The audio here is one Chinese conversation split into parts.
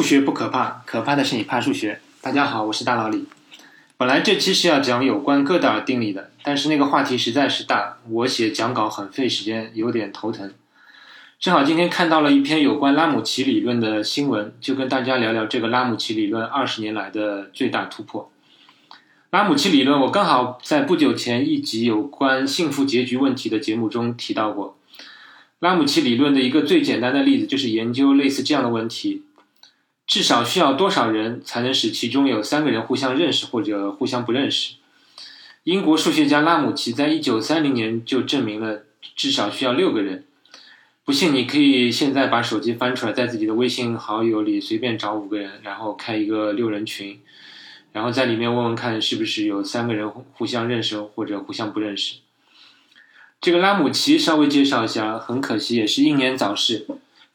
数学不可怕，可怕的是你怕数学。大家好，我是大老李。本来这期是要讲有关哥德尔定理的，但是那个话题实在是大，我写讲稿很费时间，有点头疼。正好今天看到了一篇有关拉姆齐理论的新闻，就跟大家聊聊这个拉姆齐理论二十年来的最大突破。拉姆齐理论，我刚好在不久前一集有关幸福结局问题的节目中提到过。拉姆齐理论的一个最简单的例子就是研究类似这样的问题。至少需要多少人才能使其中有三个人互相认识或者互相不认识？英国数学家拉姆齐在一九三零年就证明了至少需要六个人。不信，你可以现在把手机翻出来，在自己的微信好友里随便找五个人，然后开一个六人群，然后在里面问问看是不是有三个人互相认识或者互相不认识。这个拉姆齐稍微介绍一下，很可惜也是英年早逝。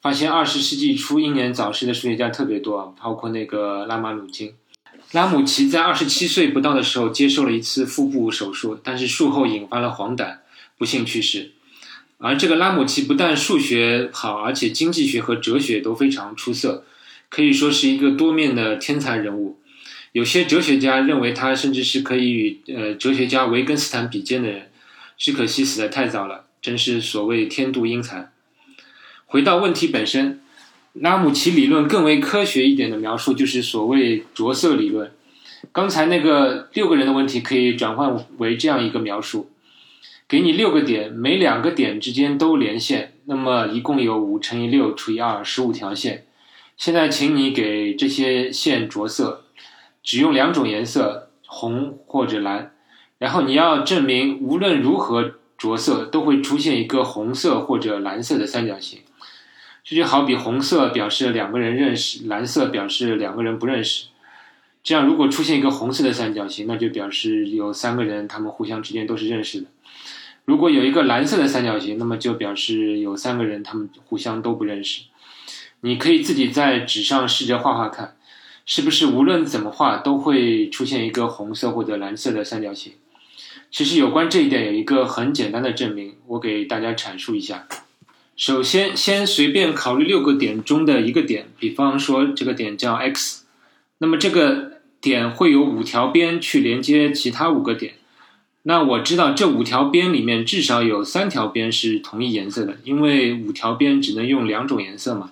发现二十世纪初英年早逝的数学家特别多，包括那个拉马努金。拉姆齐在二十七岁不到的时候接受了一次腹部手术，但是术后引发了黄疸，不幸去世。而这个拉姆齐不但数学好，而且经济学和哲学都非常出色，可以说是一个多面的天才人物。有些哲学家认为他甚至是可以与呃哲学家维根斯坦比肩的人，只可惜死得太早了，真是所谓天妒英才。回到问题本身，拉姆齐理论更为科学一点的描述就是所谓着色理论。刚才那个六个人的问题可以转换为这样一个描述：给你六个点，每两个点之间都连线，那么一共有五乘以六除以二，十五条线。现在请你给这些线着色，只用两种颜色，红或者蓝。然后你要证明无论如何着色都会出现一个红色或者蓝色的三角形。这就好比红色表示两个人认识，蓝色表示两个人不认识。这样，如果出现一个红色的三角形，那就表示有三个人，他们互相之间都是认识的。如果有一个蓝色的三角形，那么就表示有三个人，他们互相都不认识。你可以自己在纸上试着画画看，是不是无论怎么画都会出现一个红色或者蓝色的三角形？其实有关这一点有一个很简单的证明，我给大家阐述一下。首先，先随便考虑六个点中的一个点，比方说这个点叫 x，那么这个点会有五条边去连接其他五个点。那我知道这五条边里面至少有三条边是同一颜色的，因为五条边只能用两种颜色嘛。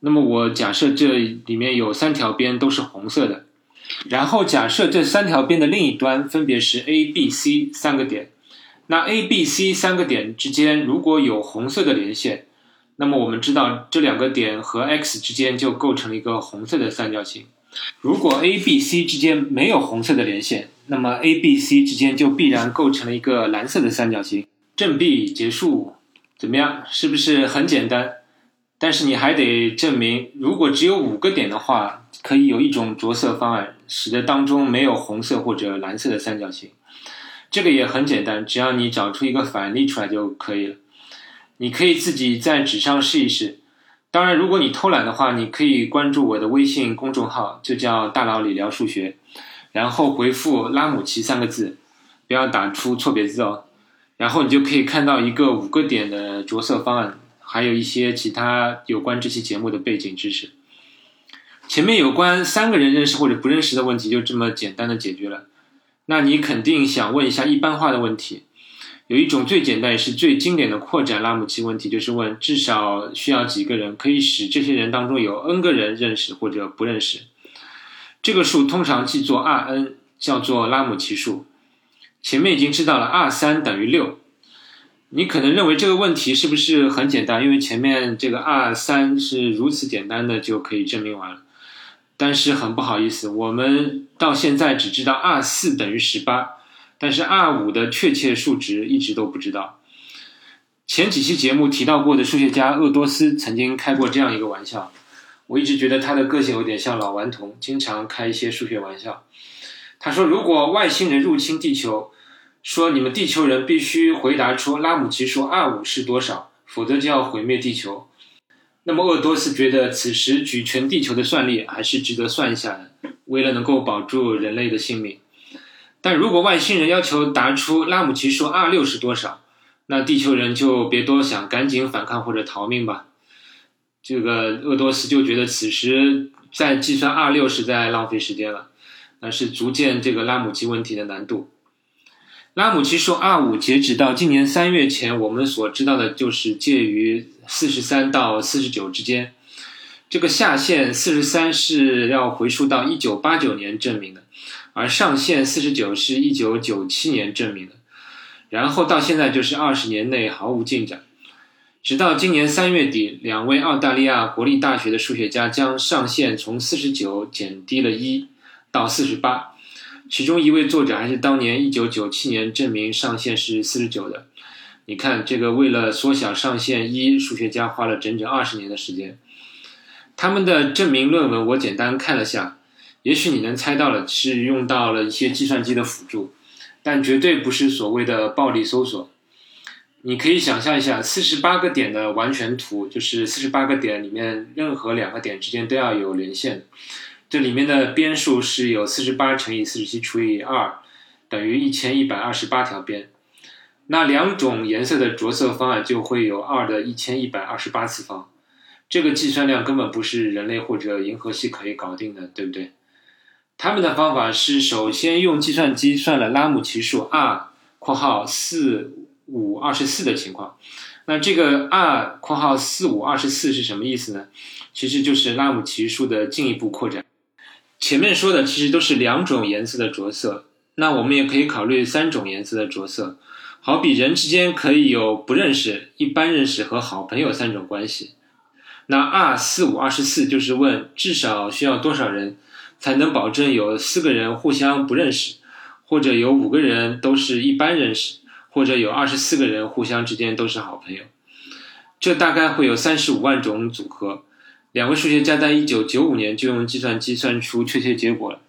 那么我假设这里面有三条边都是红色的，然后假设这三条边的另一端分别是 a、b、c 三个点。那 A、B、C 三个点之间如果有红色的连线，那么我们知道这两个点和 x 之间就构成了一个红色的三角形。如果 A、B、C 之间没有红色的连线，那么 A、B、C 之间就必然构成了一个蓝色的三角形。证毕结束，怎么样？是不是很简单？但是你还得证明，如果只有五个点的话，可以有一种着色方案，使得当中没有红色或者蓝色的三角形。这个也很简单，只要你找出一个反例出来就可以了。你可以自己在纸上试一试。当然，如果你偷懒的话，你可以关注我的微信公众号，就叫“大佬理聊数学”，然后回复“拉姆齐”三个字，不要打出错别字哦。然后你就可以看到一个五个点的着色方案，还有一些其他有关这期节目的背景知识。前面有关三个人认识或者不认识的问题，就这么简单的解决了。那你肯定想问一下一般化的问题，有一种最简单也是最经典的扩展拉姆齐问题，就是问至少需要几个人可以使这些人当中有 n 个人认识或者不认识。这个数通常记作 Rn，叫做拉姆齐数。前面已经知道了 R 三等于六，你可能认为这个问题是不是很简单？因为前面这个 R 三是如此简单的就可以证明完了。但是很不好意思，我们到现在只知道 R 四等于十八，但是 R 五的确切数值一直都不知道。前几期节目提到过的数学家鄂多斯曾经开过这样一个玩笑，我一直觉得他的个性有点像老顽童，经常开一些数学玩笑。他说，如果外星人入侵地球，说你们地球人必须回答出拉姆齐数 R 五是多少，否则就要毁灭地球。那么鄂多斯觉得此时举全地球的算力还是值得算一下的，为了能够保住人类的性命。但如果外星人要求答出拉姆齐数 R 六是多少，那地球人就别多想，赶紧反抗或者逃命吧。这个鄂多斯就觉得此时再计算 R 六实在浪费时间了，那是逐渐这个拉姆齐问题的难度。拉姆齐说 R 五截止到今年三月前，我们所知道的就是介于四十三到四十九之间。这个下限四十三是要回溯到一九八九年证明的，而上限四十九是一九九七年证明的。然后到现在就是二十年内毫无进展，直到今年三月底，两位澳大利亚国立大学的数学家将上限从四十九减低了一到四十八。其中一位作者还是当年一九九七年证明上限是四十九的。你看，这个为了缩小上限一，数学家花了整整二十年的时间。他们的证明论文我简单看了下，也许你能猜到了，是用到了一些计算机的辅助，但绝对不是所谓的暴力搜索。你可以想象一下，四十八个点的完全图，就是四十八个点里面任何两个点之间都要有连线。这里面的边数是有四十八乘以四十七除以二，等于一千一百二十八条边。那两种颜色的着色方案就会有二的一千一百二十八次方。这个计算量根本不是人类或者银河系可以搞定的，对不对？他们的方法是首先用计算机算了拉姆齐数 r（ 括号四五二十四）的情况。那这个 r（ 括号四五二十四）是什么意思呢？其实就是拉姆齐数的进一步扩展。前面说的其实都是两种颜色的着色，那我们也可以考虑三种颜色的着色。好比人之间可以有不认识、一般认识和好朋友三种关系。那二四五二十四就是问至少需要多少人才能保证有四个人互相不认识，或者有五个人都是一般认识，或者有二十四个人互相之间都是好朋友。这大概会有三十五万种组合。两位数学家在一九九五年就用计算机算出确切结果了，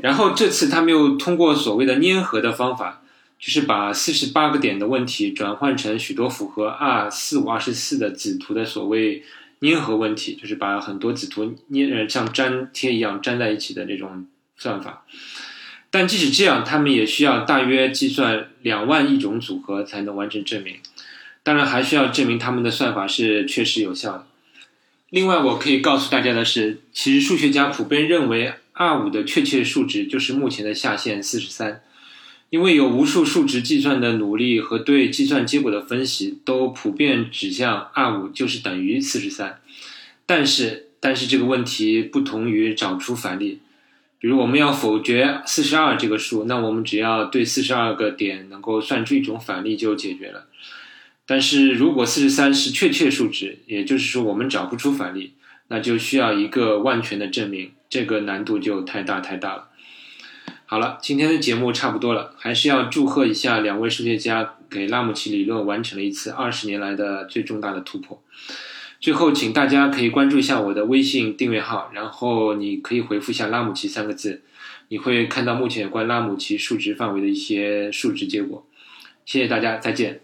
然后这次他们又通过所谓的粘合的方法，就是把四十八个点的问题转换成许多符合 R 四五二十四的子图的所谓粘合问题，就是把很多子图粘呃像粘贴一样粘在一起的这种算法。但即使这样，他们也需要大约计算两万亿种组合才能完成证明。当然，还需要证明他们的算法是确实有效的。另外，我可以告诉大家的是，其实数学家普遍认为 R 五的确切数值就是目前的下限四十三，因为有无数数值计算的努力和对计算结果的分析都普遍指向 R 五就是等于四十三。但是，但是这个问题不同于找出反例，比如我们要否决四十二这个数，那我们只要对四十二个点能够算出一种反例就解决了。但是如果四十三是确切数值，也就是说我们找不出反例，那就需要一个万全的证明，这个难度就太大太大了。好了，今天的节目差不多了，还是要祝贺一下两位数学家给拉姆齐理论完成了一次二十年来的最重大的突破。最后，请大家可以关注一下我的微信订阅号，然后你可以回复一下“拉姆齐”三个字，你会看到目前有关拉姆齐数值范围的一些数值结果。谢谢大家，再见。